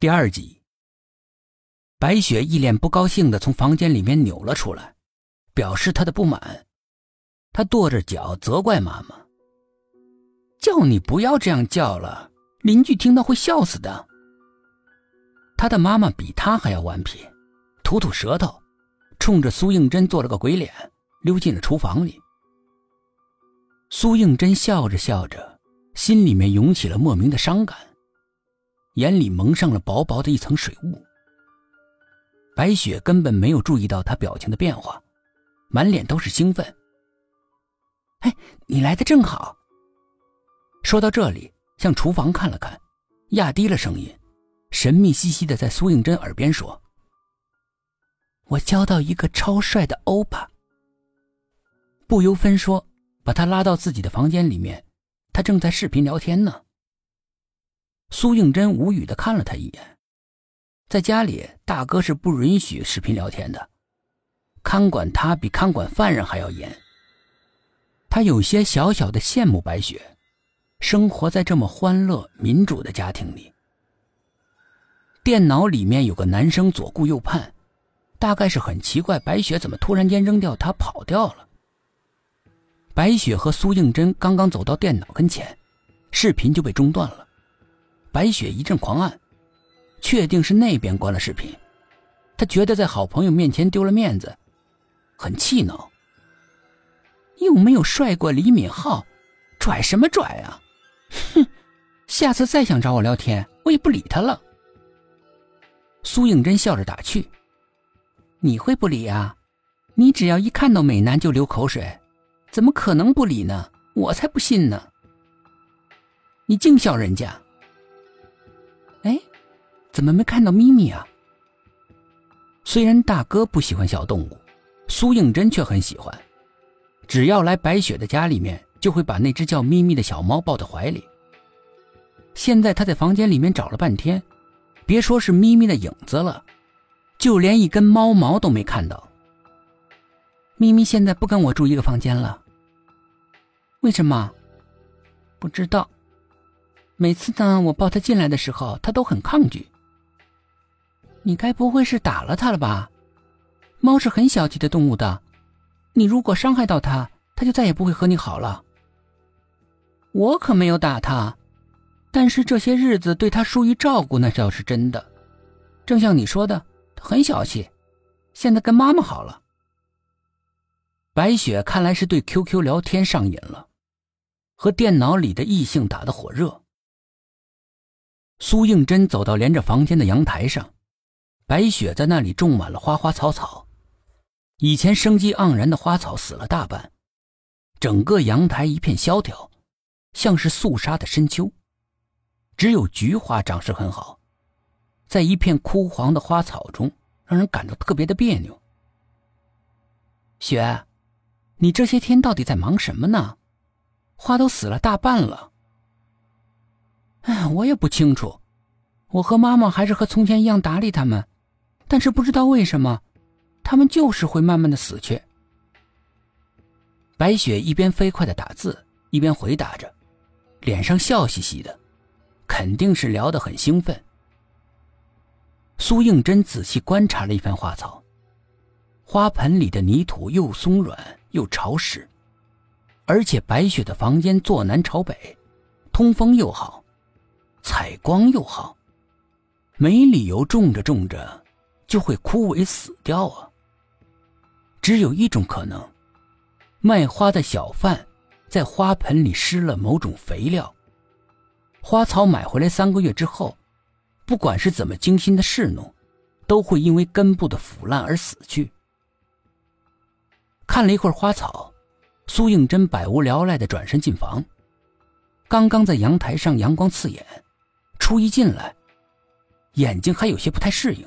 第二集，白雪一脸不高兴的从房间里面扭了出来，表示她的不满。她跺着脚责怪妈妈：“叫你不要这样叫了，邻居听到会笑死的。”她的妈妈比她还要顽皮，吐吐舌头，冲着苏应真做了个鬼脸，溜进了厨房里。苏应真笑着笑着，心里面涌起了莫名的伤感。眼里蒙上了薄薄的一层水雾。白雪根本没有注意到他表情的变化，满脸都是兴奋。哎，你来的正好。说到这里，向厨房看了看，压低了声音，神秘兮兮的在苏应真耳边说：“我交到一个超帅的欧巴。”不由分说，把他拉到自己的房间里面，他正在视频聊天呢。苏应真无语的看了他一眼，在家里，大哥是不允许视频聊天的，看管他比看管犯人还要严。他有些小小的羡慕白雪，生活在这么欢乐民主的家庭里。电脑里面有个男生左顾右盼，大概是很奇怪白雪怎么突然间扔掉他跑掉了。白雪和苏应真刚刚走到电脑跟前，视频就被中断了。白雪一阵狂按，确定是那边关了视频。他觉得在好朋友面前丢了面子，很气恼。又没有帅过李敏镐，拽什么拽啊！哼，下次再想找我聊天，我也不理他了。苏应真笑着打趣：“你会不理啊？你只要一看到美男就流口水，怎么可能不理呢？我才不信呢！你净笑人家。”怎么没看到咪咪啊？虽然大哥不喜欢小动物，苏应真却很喜欢。只要来白雪的家里面，就会把那只叫咪咪的小猫抱在怀里。现在他在房间里面找了半天，别说是咪咪的影子了，就连一根猫毛都没看到。咪咪现在不跟我住一个房间了，为什么？不知道。每次呢，我抱它进来的时候，它都很抗拒。你该不会是打了它了吧？猫是很小气的动物的，你如果伤害到它，它就再也不会和你好了。我可没有打它，但是这些日子对它疏于照顾，那倒是真的。正像你说的，它很小气，现在跟妈妈好了。白雪看来是对 QQ 聊天上瘾了，和电脑里的异性打得火热。苏应真走到连着房间的阳台上，白雪在那里种满了花花草草。以前生机盎然的花草死了大半，整个阳台一片萧条，像是肃杀的深秋。只有菊花长势很好，在一片枯黄的花草中，让人感到特别的别扭。雪，你这些天到底在忙什么呢？花都死了大半了。哎，我也不清楚。我和妈妈还是和从前一样打理它们，但是不知道为什么，他们就是会慢慢的死去。白雪一边飞快的打字，一边回答着，脸上笑嘻嘻的，肯定是聊得很兴奋。苏应真仔细观察了一番花草，花盆里的泥土又松软又潮湿，而且白雪的房间坐南朝北，通风又好。采光又好，没理由种着种着就会枯萎死掉啊。只有一种可能，卖花的小贩在花盆里施了某种肥料，花草买回来三个月之后，不管是怎么精心的侍弄，都会因为根部的腐烂而死去。看了一会儿花草，苏应真百无聊赖的转身进房，刚刚在阳台上阳光刺眼。初一进来，眼睛还有些不太适应。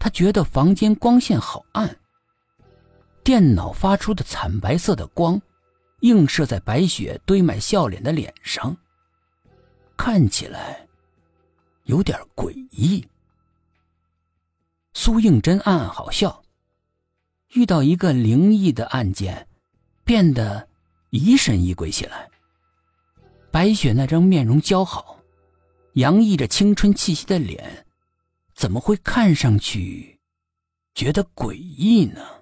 他觉得房间光线好暗，电脑发出的惨白色的光，映射在白雪堆满笑脸的脸上，看起来有点诡异。苏应真暗暗好笑，遇到一个灵异的案件，变得疑神疑鬼起来。白雪那张面容姣好。洋溢着青春气息的脸，怎么会看上去觉得诡异呢？